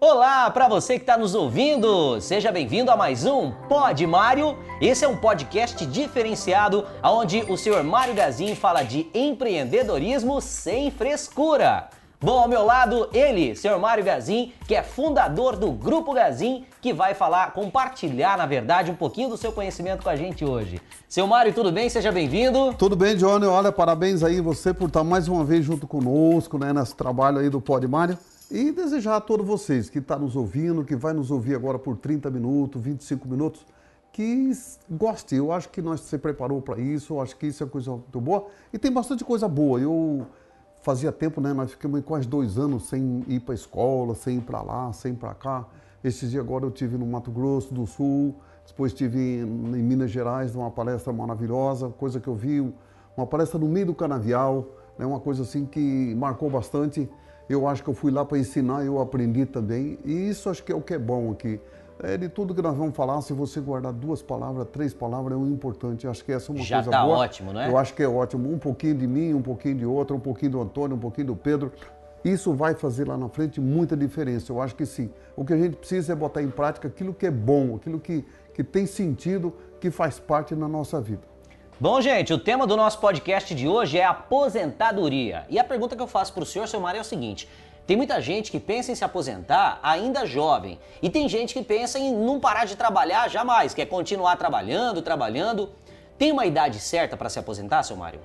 Olá para você que está nos ouvindo, seja bem-vindo a mais um Pod Mário. Esse é um podcast diferenciado onde o senhor Mário Gazin fala de empreendedorismo sem frescura. Bom, ao meu lado, ele, senhor Mário Gazin, que é fundador do Grupo Gazin, que vai falar, compartilhar, na verdade, um pouquinho do seu conhecimento com a gente hoje. Seu Mário, tudo bem? Seja bem-vindo. Tudo bem, Johnny. Olha, parabéns aí você por estar mais uma vez junto conosco, né, nesse trabalho aí do Pod Mário. E desejar a todos vocês que estão tá nos ouvindo, que vai nos ouvir agora por 30 minutos, 25 minutos, que goste. Eu acho que nós se preparou para isso, eu acho que isso é coisa muito boa. E tem bastante coisa boa. Eu fazia tempo, né? Nós ficamos quase dois anos sem ir para a escola, sem ir para lá, sem ir para cá. Esses dias agora eu tive no Mato Grosso do Sul, depois tive em Minas Gerais, numa palestra maravilhosa, coisa que eu vi, uma palestra no meio do canavial, né? Uma coisa assim que marcou bastante. Eu acho que eu fui lá para ensinar, eu aprendi também. E isso acho que é o que é bom aqui. É, de tudo que nós vamos falar, se você guardar duas palavras, três palavras, é o importante. Acho que essa é uma Já coisa tá boa. ótimo, não é? Eu acho que é ótimo. Um pouquinho de mim, um pouquinho de outro, um pouquinho do Antônio, um pouquinho do Pedro. Isso vai fazer lá na frente muita diferença. Eu acho que sim. O que a gente precisa é botar em prática aquilo que é bom, aquilo que, que tem sentido, que faz parte na nossa vida. Bom, gente, o tema do nosso podcast de hoje é aposentadoria. E a pergunta que eu faço para o senhor, seu Mário, é o seguinte: tem muita gente que pensa em se aposentar ainda jovem. E tem gente que pensa em não parar de trabalhar jamais, quer continuar trabalhando, trabalhando. Tem uma idade certa para se aposentar, seu Mário?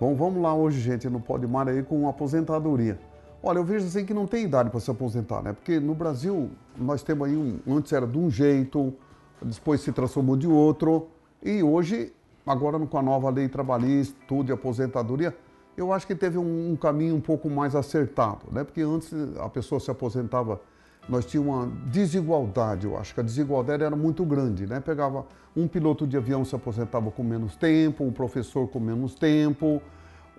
Bom, vamos lá hoje, gente, no Pode Mar aí com aposentadoria. Olha, eu vejo assim que não tem idade para se aposentar, né? Porque no Brasil nós temos aí um, antes era de um jeito, depois se transformou de outro, e hoje, agora com a nova lei trabalhista, tudo de aposentadoria, eu acho que teve um, um, caminho um pouco mais acertado, né? Porque antes a pessoa se aposentava, nós tínhamos uma desigualdade, eu acho que a desigualdade era muito grande, né? Pegava um piloto de avião se aposentava com menos tempo, um professor com menos tempo,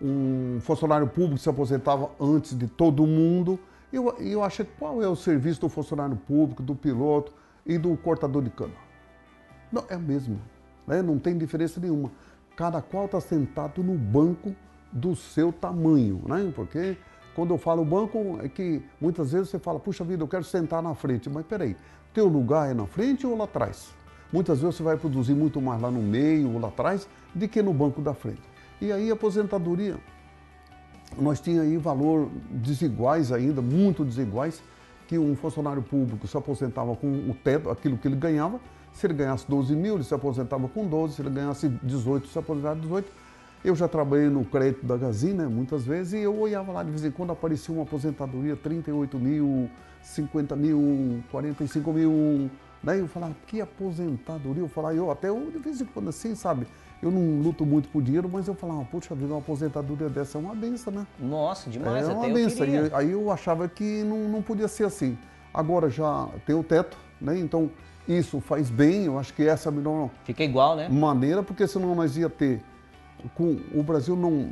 um funcionário público se aposentava antes de todo mundo. E eu, eu que qual é o serviço do funcionário público, do piloto e do cortador de cana? Não, é o mesmo, né? não tem diferença nenhuma. Cada qual está sentado no banco do seu tamanho, né? Porque quando eu falo banco, é que muitas vezes você fala, puxa vida, eu quero sentar na frente, mas peraí, teu lugar é na frente ou lá atrás? Muitas vezes você vai produzir muito mais lá no meio ou lá atrás do que no banco da frente. E aí a aposentadoria, nós tínhamos aí valor desiguais ainda, muito desiguais, que um funcionário público se aposentava com o teto, aquilo que ele ganhava, se ele ganhasse 12 mil, ele se aposentava com 12, se ele ganhasse 18, se aposentava com 18, eu já trabalhei no crédito da Gazina muitas vezes e eu olhava lá de vez em quando aparecia uma aposentadoria, 38 mil, 50 mil, 45 mil. Daí eu falava, que aposentadoria? Eu falava, eu até eu, de vez em quando assim, sabe? Eu não luto muito por dinheiro, mas eu falava, puxa vida, uma aposentadoria dessa é uma benção, né? Nossa, demais, é até uma benção. Eu aí eu achava que não, não podia ser assim. Agora já tem o teto, né? Então isso faz bem, eu acho que essa é a melhor Fica igual, né? maneira, porque senão nós ia ter com o Brasil não.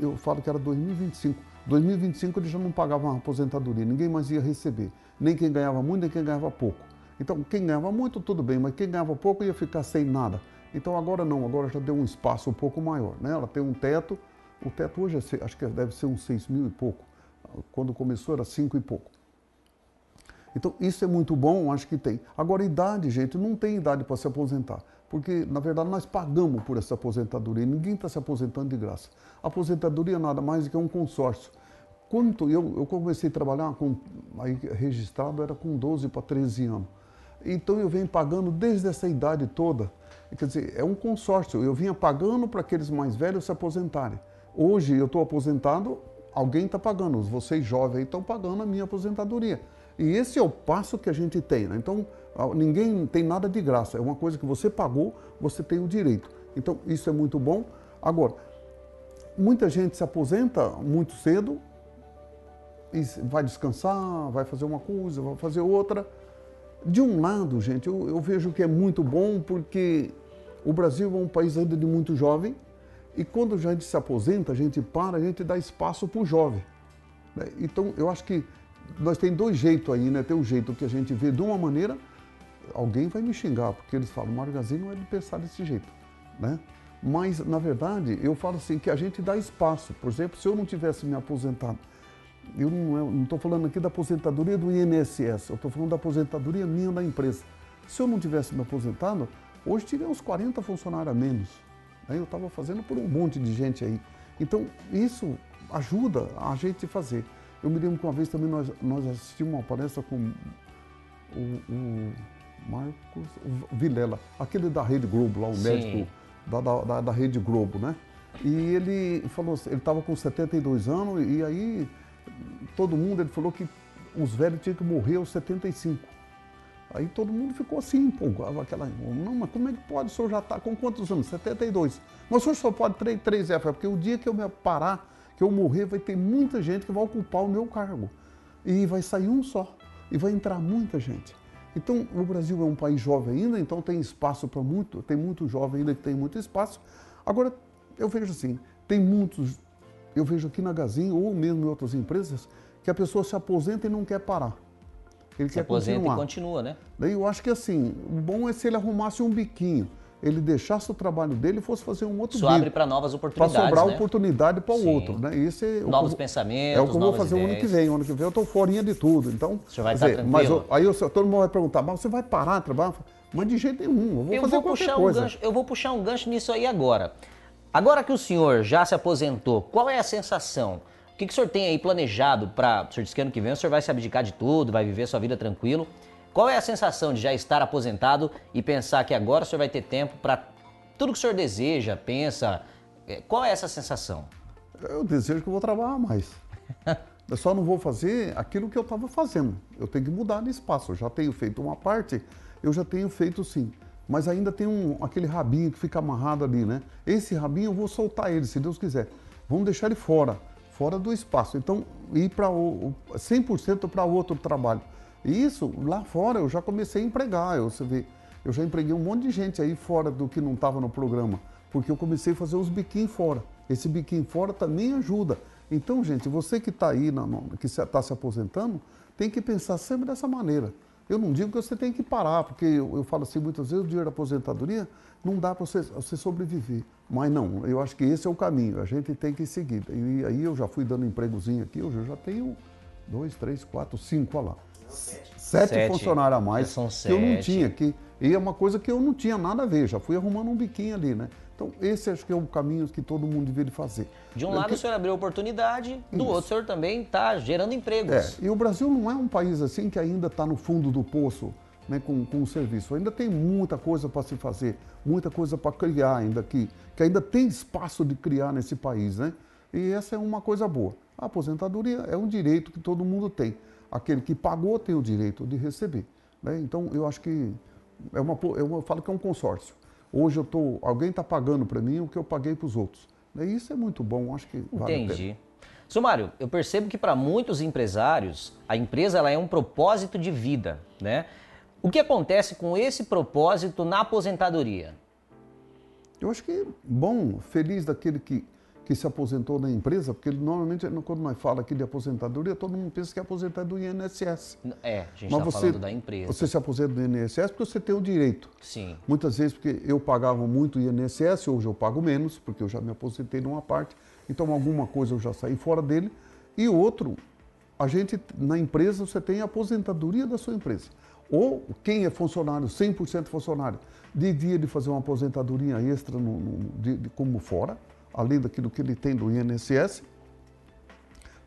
Eu falo que era 2025. 2025 ele já não pagava uma aposentadoria, ninguém mais ia receber. Nem quem ganhava muito, nem quem ganhava pouco. Então, quem ganhava muito, tudo bem, mas quem ganhava pouco ia ficar sem nada. Então, agora não, agora já deu um espaço um pouco maior. Né? Ela tem um teto, o teto hoje é, acho que deve ser uns 6 mil e pouco. Quando começou era 5 e pouco. Então, isso é muito bom, acho que tem. Agora, idade, gente, não tem idade para se aposentar. Porque, na verdade, nós pagamos por essa aposentadoria. Ninguém está se aposentando de graça. A aposentadoria nada mais do que um consórcio. Quanto eu, eu comecei a trabalhar com, aí, registrado, era com 12 para 13 anos. Então eu venho pagando desde essa idade toda. Quer dizer, é um consórcio. Eu vinha pagando para aqueles mais velhos se aposentarem. Hoje eu estou aposentado, alguém está pagando. Vocês jovens estão pagando a minha aposentadoria. E esse é o passo que a gente tem. Né? Então, ninguém tem nada de graça. É uma coisa que você pagou, você tem o direito. Então, isso é muito bom. Agora, muita gente se aposenta muito cedo e vai descansar, vai fazer uma coisa, vai fazer outra. De um lado, gente, eu, eu vejo que é muito bom porque o Brasil é um país ainda de muito jovem e quando a gente se aposenta, a gente para, a gente dá espaço para o jovem. Né? Então, eu acho que nós tem dois jeitos aí, né? Tem um jeito que a gente vê de uma maneira, alguém vai me xingar, porque eles falam, Mário Gazin não é de pensar desse jeito, né? Mas, na verdade, eu falo assim, que a gente dá espaço. Por exemplo, se eu não tivesse me aposentado eu não estou falando aqui da aposentadoria do INSS, eu estou falando da aposentadoria minha da empresa. Se eu não tivesse me aposentado, hoje teria uns 40 funcionários a menos. Né? Eu estava fazendo por um monte de gente aí. Então, isso ajuda a gente fazer. Eu me lembro que uma vez também nós, nós assistimos uma palestra com o, o Marcos o Vilela, aquele da Rede Globo, lá, o Sim. médico da, da, da, Rede Globo, né? E ele falou, ele estava com 72 anos e aí todo mundo, ele falou que os velhos tinham que morrer aos 75. Aí todo mundo ficou assim, empolgado, aquela, não, mas como é que pode? O senhor já está com quantos anos? 72. Mas o senhor só pode 3, 3 F, porque o dia que eu me parar, que eu morrer, vai ter muita gente que vai ocupar o meu cargo. E vai sair um só. E vai entrar muita gente. Então, o Brasil é um país jovem ainda, então tem espaço para muito, tem muito jovem ainda que tem muito espaço. Agora, eu vejo assim, tem muitos, eu vejo aqui na Gazin ou mesmo em outras empresas, que a pessoa se aposenta e não quer parar. Ele se quer aposenta continuar. e continua, né? Daí eu acho que assim, o bom é se ele arrumasse um biquinho ele deixasse o trabalho dele e fosse fazer um outro Isso abre para novas oportunidades. Para sobrar né? oportunidade para o outro. Né? Esse é novos pensamentos. É o que eu vou fazer ideias. o ano que vem. O ano que vem eu estou forinha de tudo. Então, o senhor vai estar dizer, mas eu, aí eu, todo mundo vai perguntar, mas você vai parar de trabalhar? Mas de jeito nenhum, eu vou eu fazer vou qualquer puxar coisa. Um gancho, eu vou puxar um gancho nisso aí agora. Agora que o senhor já se aposentou, qual é a sensação? O que, que o senhor tem aí planejado para. O senhor disse que ano que vem o senhor vai se abdicar de tudo, vai viver sua vida tranquilo. Qual é a sensação de já estar aposentado e pensar que agora o senhor vai ter tempo para tudo que o senhor deseja, pensa, é, qual é essa sensação? Eu desejo que eu vou trabalhar mais. eu só não vou fazer aquilo que eu estava fazendo. Eu tenho que mudar de espaço. Eu já tenho feito uma parte, eu já tenho feito sim. Mas ainda tem um, aquele rabinho que fica amarrado ali, né? Esse rabinho eu vou soltar ele, se Deus quiser. Vamos deixar ele fora, fora do espaço. Então, ir para 100% para outro trabalho. Isso, lá fora, eu já comecei a empregar. Eu, você vê, eu já empreguei um monte de gente aí fora do que não estava no programa, porque eu comecei a fazer os biquinhos fora. Esse biquinho fora também ajuda. Então, gente, você que está aí, na, que está se aposentando, tem que pensar sempre dessa maneira. Eu não digo que você tem que parar, porque eu, eu falo assim muitas vezes, o dinheiro da aposentadoria não dá para você, você, sobreviver. Mas não, eu acho que esse é o caminho, a gente tem que seguir. E aí eu já fui dando empregozinho aqui, hoje eu já tenho dois, três, quatro, cinco, olha lá. Sete, sete funcionários a mais são que eu não tinha. Que, e é uma coisa que eu não tinha nada a ver, já fui arrumando um biquinho ali, né? Então, esse acho que é o caminho que todo mundo deveria fazer. De um lado que... o senhor abriu oportunidade, do Isso. outro o senhor também está gerando empregos. É, e o Brasil não é um país assim que ainda está no fundo do poço né, com, com o serviço. Ainda tem muita coisa para se fazer, muita coisa para criar ainda aqui, que ainda tem espaço de criar nesse país, né? E essa é uma coisa boa. A aposentadoria é um direito que todo mundo tem. Aquele que pagou tem o direito de receber. Né? Então, eu acho que é uma, eu falo que é um consórcio. Hoje eu tô, alguém está pagando para mim o que eu paguei para os outros. E isso é muito bom, acho que vale Entendi. Sumário, eu percebo que para muitos empresários, a empresa ela é um propósito de vida, né? O que acontece com esse propósito na aposentadoria? Eu acho que é bom, feliz daquele que que se aposentou na empresa, porque normalmente quando nós falamos aqui de aposentadoria, todo mundo pensa que é aposentado do INSS. É, a gente está falando da empresa. Você se aposenta do INSS porque você tem o direito. Sim. Muitas vezes porque eu pagava muito INSS, hoje eu pago menos, porque eu já me aposentei numa parte, então alguma coisa eu já saí fora dele. E outro, a gente, na empresa, você tem a aposentadoria da sua empresa. Ou quem é funcionário, 100% funcionário, devia de fazer uma aposentadoria extra no, no de, de, como fora, além daquilo que ele tem do INSS,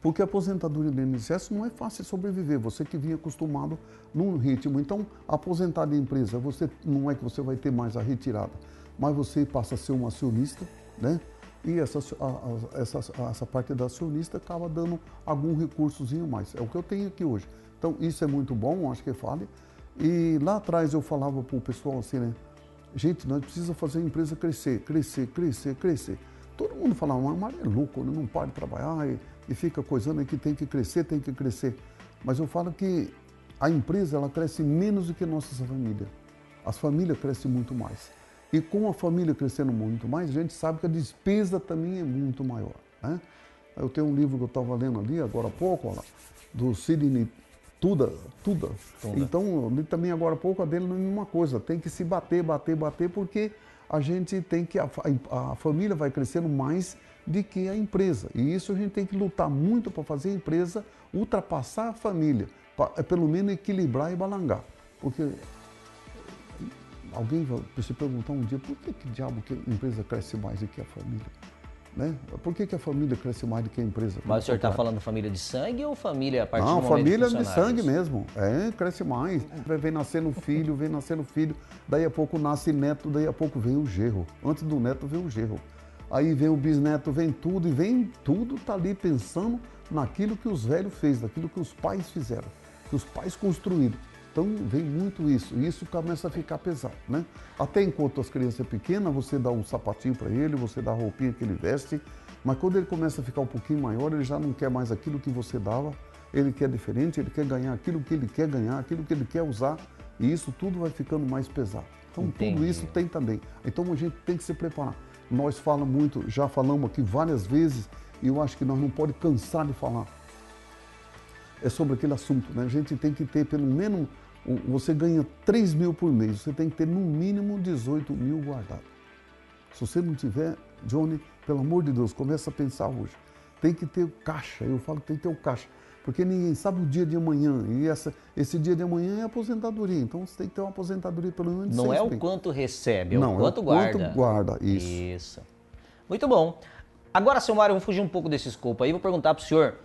porque a aposentadoria do INSS não é fácil sobreviver, você que vinha acostumado num ritmo. Então, aposentar de empresa, você não é que você vai ter mais a retirada, mas você passa a ser um acionista, né? E essa, essa, essa parte da acionista acaba dando algum recursozinho mais. É o que eu tenho aqui hoje. Então, isso é muito bom, acho que fale. E lá atrás eu falava para o pessoal assim, né? Gente, nós precisamos fazer a empresa crescer, crescer, crescer, crescer. Todo mundo fala, mas o Mário é louco, não para de trabalhar e, e fica coisando que tem que crescer, tem que crescer. Mas eu falo que a empresa ela cresce menos do que a nossa família. As famílias crescem muito mais. E com a família crescendo muito mais, a gente sabe que a despesa também é muito maior. Né? Eu tenho um livro que eu estava lendo ali agora há pouco, lá, do Sidney Tuda, Tuda. Então, eu li também agora há pouco a dele não é nenhuma coisa. Tem que se bater, bater, bater, porque a gente tem que. A, a, família vai crescendo mais de que a empresa. E isso a gente tem que lutar muito para fazer a empresa ultrapassar a família, para é, pelo menos equilibrar e balangar. Porque alguém vai se perguntar um dia por que, que diabo que a empresa cresce mais do que a família? Né? Por que, que a família cresce mais do que a empresa? Mas o senhor está falando família de sangue ou família a partir Não, do família de, de sangue mesmo. É, cresce mais. Vem nascendo filho, vem nascendo filho, daí a pouco nasce neto, daí a pouco vem o gerro. Antes do neto vem o gerro. Aí vem o bisneto, vem tudo, e vem tudo, tá ali pensando naquilo que os velhos fez, naquilo que os pais fizeram, que os pais construíram. Então vem muito isso, e isso começa a ficar pesado, né? Até enquanto as crianças são pequenas, você dá um sapatinho para ele, você dá a roupinha que ele veste, mas quando ele começa a ficar um pouquinho maior, ele já não quer mais aquilo que você dava, ele quer diferente, ele quer ganhar aquilo que ele quer ganhar, aquilo que ele quer usar, e isso tudo vai ficando mais pesado. Então Entendi. tudo isso tem também. Então a gente tem que se preparar. Nós falamos muito, já falamos aqui várias vezes, e eu acho que nós não podemos cansar de falar. É sobre aquele assunto, né? A gente tem que ter pelo menos você ganha 3 mil por mês, você tem que ter no mínimo 18 mil guardado. Se você não tiver, Johnny, pelo amor de Deus, começa a pensar hoje. Tem que ter o caixa, eu falo que tem que ter o caixa, porque ninguém sabe o dia de amanhã, e essa, esse dia de amanhã é aposentadoria, então você tem que ter uma aposentadoria pelo menos de Não é o quanto recebe, é o não, quanto é o guarda. quanto guarda, isso. Isso. Muito bom. Agora, seu Mário, vamos fugir um pouco desse escopo aí, vou perguntar para o senhor,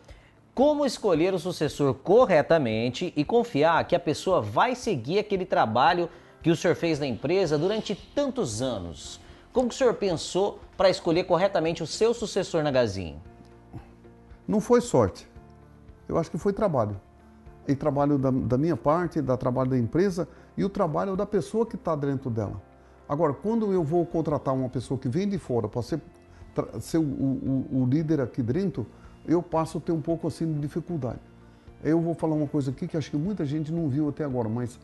como escolher o sucessor corretamente e confiar que a pessoa vai seguir aquele trabalho que o senhor fez na empresa durante tantos anos? Como que o senhor pensou para escolher corretamente o seu sucessor na Gazin? Não foi sorte. Eu acho que foi trabalho. E trabalho da, da minha parte, da trabalho da empresa e o trabalho da pessoa que está dentro dela. Agora, quando eu vou contratar uma pessoa que vem de fora para ser, ser o, o, o líder aqui dentro, eu passo a ter um pouco assim de dificuldade. Eu vou falar uma coisa aqui que acho que muita gente não viu até agora, mas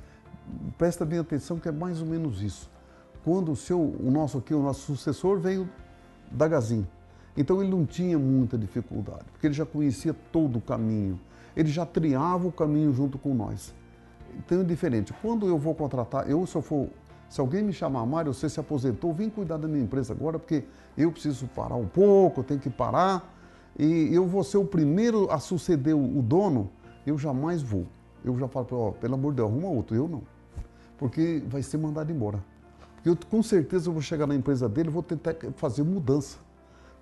presta bem atenção que é mais ou menos isso. Quando o seu, o nosso aqui, o nosso sucessor veio da Gazin, então ele não tinha muita dificuldade, porque ele já conhecia todo o caminho, ele já triava o caminho junto com nós. Então é diferente. Quando eu vou contratar, eu se eu for, se alguém me chamar, Mário, você se aposentou, vem cuidar da minha empresa agora, porque eu preciso parar um pouco, eu tenho que parar e eu vou ser o primeiro a suceder o dono, eu jamais vou. Eu já falo para ele, pelo amor de Deus, arruma outro, eu não. Porque vai ser mandado embora. Porque eu com certeza eu vou chegar na empresa dele e vou tentar fazer mudança.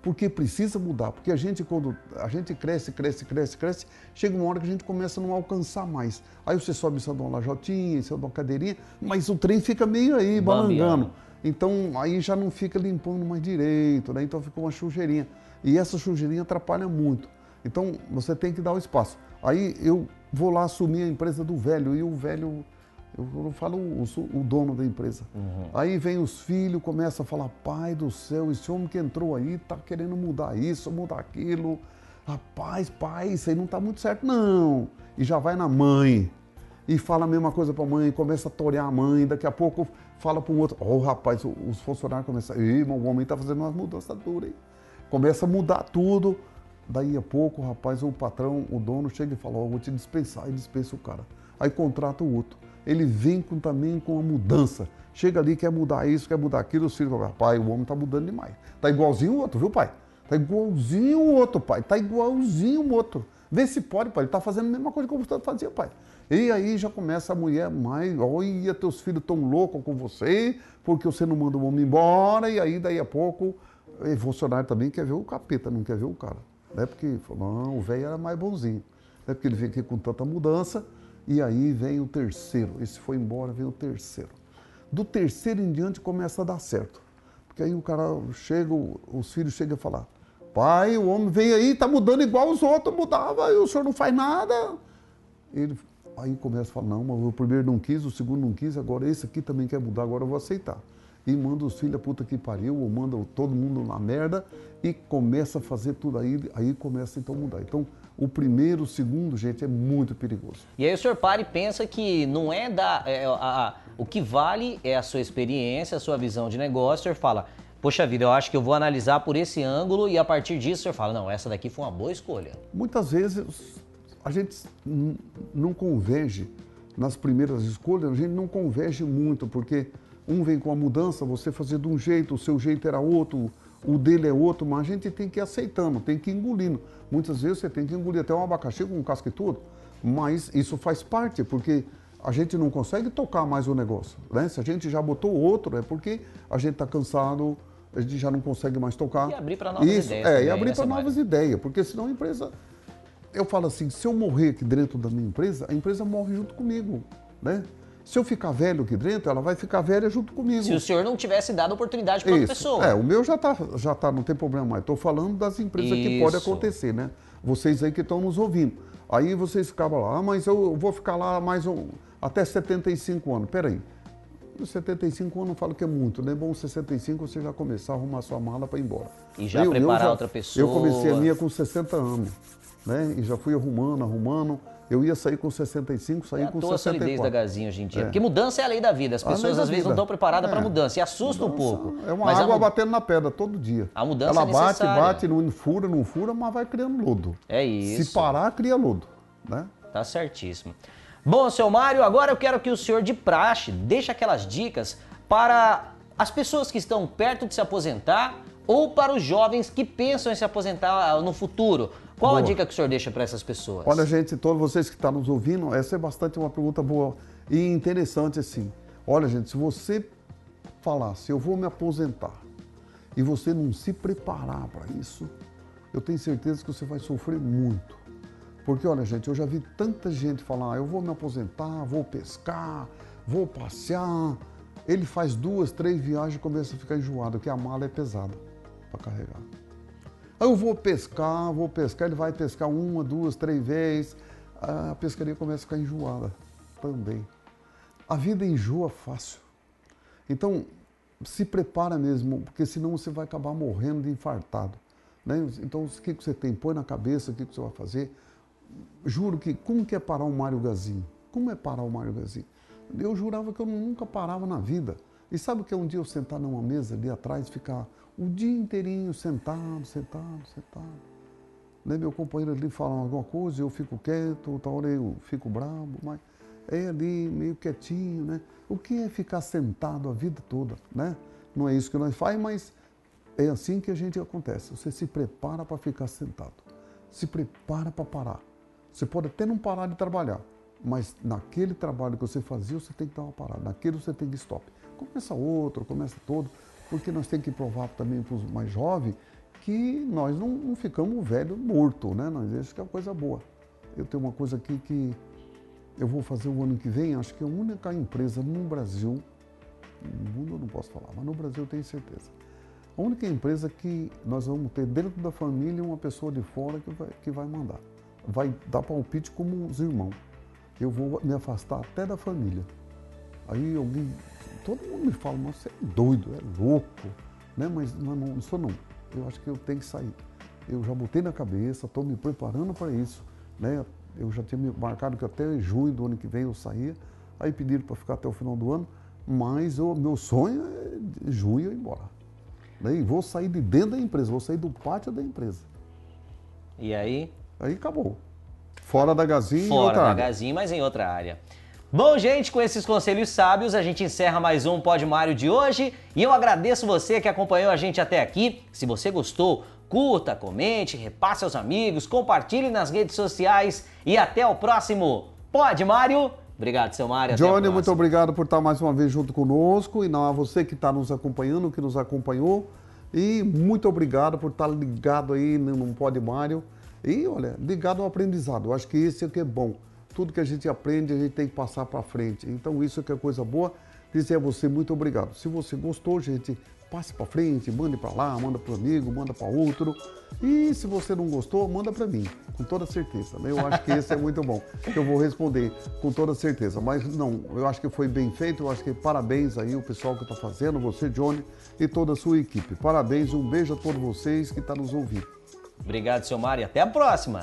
Porque precisa mudar. Porque a gente, quando a gente cresce, cresce, cresce, cresce, chega uma hora que a gente começa a não alcançar mais. Aí você sobe em uma lajotinha, em uma cadeirinha, mas o trem fica meio aí, balangando. Então aí já não fica limpando mais direito, né? Então fica uma sujeirinha. E essa sujeirinha atrapalha muito. Então você tem que dar o espaço. Aí eu vou lá assumir a empresa do velho e o velho, eu não falo o, o dono da empresa. Uhum. Aí vem os filhos, começa a falar: pai do céu, esse homem que entrou aí está querendo mudar isso, mudar aquilo. Rapaz, pai, isso aí não está muito certo, não. E já vai na mãe e fala a mesma coisa para a mãe, começa a torear a mãe, daqui a pouco fala para um outro, ó oh, rapaz, os funcionários começam, ei, o homem está fazendo umas mudanças duras aí começa a mudar tudo. Daí a pouco, o rapaz, o patrão, o dono chega e fala: Ó, oh, vou te dispensar, e dispensa o cara. Aí contrata o outro. Ele vem com, também com a mudança. Chega ali, quer mudar isso, quer mudar aquilo. Os filhos falam: Pai, o homem tá mudando demais. Tá igualzinho o outro, viu, pai? Tá igualzinho o outro, pai. Tá igualzinho o outro. Vê se pode, pai. Ele tá fazendo a mesma coisa que o Gustavo fazia, pai. E aí já começa a mulher mais, olha, teus filhos tão loucos com você, porque você não manda o homem embora, e aí daí a pouco funcionário também quer ver o capeta, não quer ver o cara. Né? Porque não, o velho era mais bonzinho. Né? Porque ele vem aqui com tanta mudança. E aí vem o terceiro. Esse foi embora, vem o terceiro. Do terceiro em diante começa a dar certo. Porque aí o cara chega, os filhos chegam a falar: pai, o homem vem aí, tá mudando igual os outros mudava, e o senhor não faz nada. Ele aí começa a falar: não, mas o primeiro não quis, o segundo não quis, agora esse aqui também quer mudar, agora eu vou aceitar e manda os filhos a puta que pariu, ou manda todo mundo na merda e começa a fazer tudo aí, aí começa então a mudar. Então, o primeiro, o segundo, gente, é muito perigoso. E aí o senhor para e pensa que não é da. É, a, a, o que vale é a sua experiência, a sua visão de negócio. O senhor fala, poxa vida, eu acho que eu vou analisar por esse ângulo e a partir disso o senhor fala, não, essa daqui foi uma boa escolha. Muitas vezes a gente não converge nas primeiras escolhas, a gente não converge muito, porque um vem com a mudança, você fazia de um jeito, o seu jeito era outro, o dele é outro, mas a gente tem que ir aceitando, tem que ir engolindo. Muitas vezes você tem que engolir até um abacaxi com um casca e tudo, mas isso faz parte, porque a gente não consegue tocar mais o negócio. Né? Se a gente já botou outro, é porque a gente está cansado, a gente já não consegue mais tocar. E abrir para novas isso, ideias. É, também, e abrir né, para novas ideias, porque senão a empresa. Eu falo assim, se eu morrer aqui dentro da minha empresa, a empresa morre junto comigo. Né? Se eu ficar velho aqui dentro, ela vai ficar velha junto comigo. Se o senhor não tivesse dado oportunidade para outra Isso. pessoa. É, o meu já tá, já tá, não tem problema mais. Estou falando das empresas que pode Isso. acontecer, né? Vocês aí que estão nos ouvindo. Aí vocês ficavam lá, ah, mas eu vou ficar lá mais um, até 75 anos. Peraí. Os 75 anos eu falo que é muito, né? Bom, 65 você já começar a arrumar sua mala para ir embora. E já preparar outra pessoa. Eu comecei a minha com 60 anos, né? E já fui arrumando, arrumando. Eu ia sair com 65, saí É com toa a solidez da 64. Gazinha hoje em dia. Porque mudança é a lei da vida. As pessoas às vezes não vida. estão preparadas para É. mudança. E assusta um Mudança pouco. É uma Mas água batendo na pedra todo dia. A mudança Ela é bate, bate, não fura, não fura, mas vai criando lodo. É isso. Se parar, cria lodo. Né? Tá certíssimo. Bom, seu Mário, agora eu quero que o senhor de praxe deixe aquelas dicas para as pessoas que estão perto de se aposentar ou para os jovens que pensam em se aposentar ah, no futuro. Qual a Boa. dica que o senhor deixa para essas pessoas? Olha, gente, todos vocês que estão nos ouvindo, essa é bastante uma pergunta boa e interessante, assim. Olha, gente, se você falar, se eu vou me aposentar e você não se preparar para isso, eu tenho certeza que você vai sofrer muito. Porque, olha, gente, eu já vi tanta gente falar, "Ah, eu vou me aposentar, vou pescar, vou passear. Ele faz duas, três viagens e começa a ficar enjoado, porque a mala é pesada para carregar. Eu vou pescar, vou pescar, ele vai pescar uma, duas, três vezes, a pescaria começa a ficar enjoada também. A vida enjoa fácil. Então, se prepara mesmo, porque senão você vai acabar morrendo de infartado. Né? Então, o que você tem? Põe na cabeça o que que você vai fazer. Juro que, como que é parar o Mário Gazinho? Como é parar o Mário Gazinho? Eu jurava que eu nunca parava na vida. E sabe o que é um dia eu sentar numa mesa ali atrás e ficar o dia inteirinho sentado, sentado, sentado. Né? Meu companheiro ali fala alguma coisa, eu fico quieto, outra hora eu fico bravo, mas é ali meio quietinho, né? O que é ficar sentado a vida toda, né? Não é isso que nós faz, mas é assim que a gente acontece. Você se prepara para ficar sentado. Se prepara para parar. Você pode até não parar de trabalhar, mas naquele trabalho que você fazia, você tem que dar uma parada. Naquele você tem que stop. Começa outro, começa todo, porque nós temos que provar também para os mais jovens que nós não, não ficamos velho morto, né? Nós, isso que é uma coisa boa. Eu tenho uma coisa aqui que eu vou fazer o ano que vem, acho que é a única empresa no Brasil, no mundo eu não posso falar, mas no Brasil eu tenho certeza. A única empresa que nós vamos ter dentro da família uma pessoa de fora que vai, que vai mandar. Vai dar palpite como os irmãos. Eu vou me afastar até da família. Aí alguém, todo mundo me fala, mas você é doido, é louco, né? Mas não, não, sou não. Eu acho que eu tenho que sair. Eu já botei na cabeça, estou me preparando para isso, né? Eu já tinha marcado que até junho do ano que vem eu saía. Aí pediram para ficar até o final do ano, mas o meu sonho é de junho eu ir embora. Né? E vou sair de dentro da empresa, vou sair do pátio da empresa. E aí? Aí acabou. Fora da gazinha e Fora da área. Gazinha, mas em outra área. Bom, gente, com esses conselhos sábios, a gente encerra mais um Pod Mário de hoje. E eu agradeço você que acompanhou a gente até aqui. Se você gostou, curta, comente, repasse aos amigos, compartilhe nas redes sociais. E até o próximo Pod Mário. Obrigado, seu Mário. até Johnny, muito obrigado por estar mais uma vez junto conosco e não a você que está nos acompanhando, que nos acompanhou. E muito obrigado por estar ligado aí no Pode Mário. E olha, ligado ao aprendizado. Eu acho que isso é o que é bom. Tudo que a gente aprende, a gente tem que passar para frente. Então, isso que é coisa boa. Dizer a você muito obrigado. Se você gostou, gente, passe para frente, mande para lá, manda para amigo, manda para outro. E se você não gostou, manda para mim, com toda certeza. né? Eu acho que esse é muito bom, eu vou responder com toda certeza. Mas não, eu acho que foi bem feito, eu acho que parabéns aí o pessoal que está fazendo, você, Johnny, e toda a sua equipe. Parabéns, um beijo a todos vocês que estão nos ouvindo. Obrigado, seu Mário. Até a próxima.